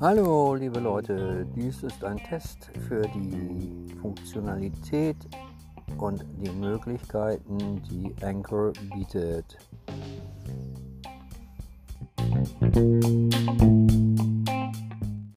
Hallo liebe Leute, dies ist ein Test für die Funktionalität und die Möglichkeiten, die Anchor bietet. Musik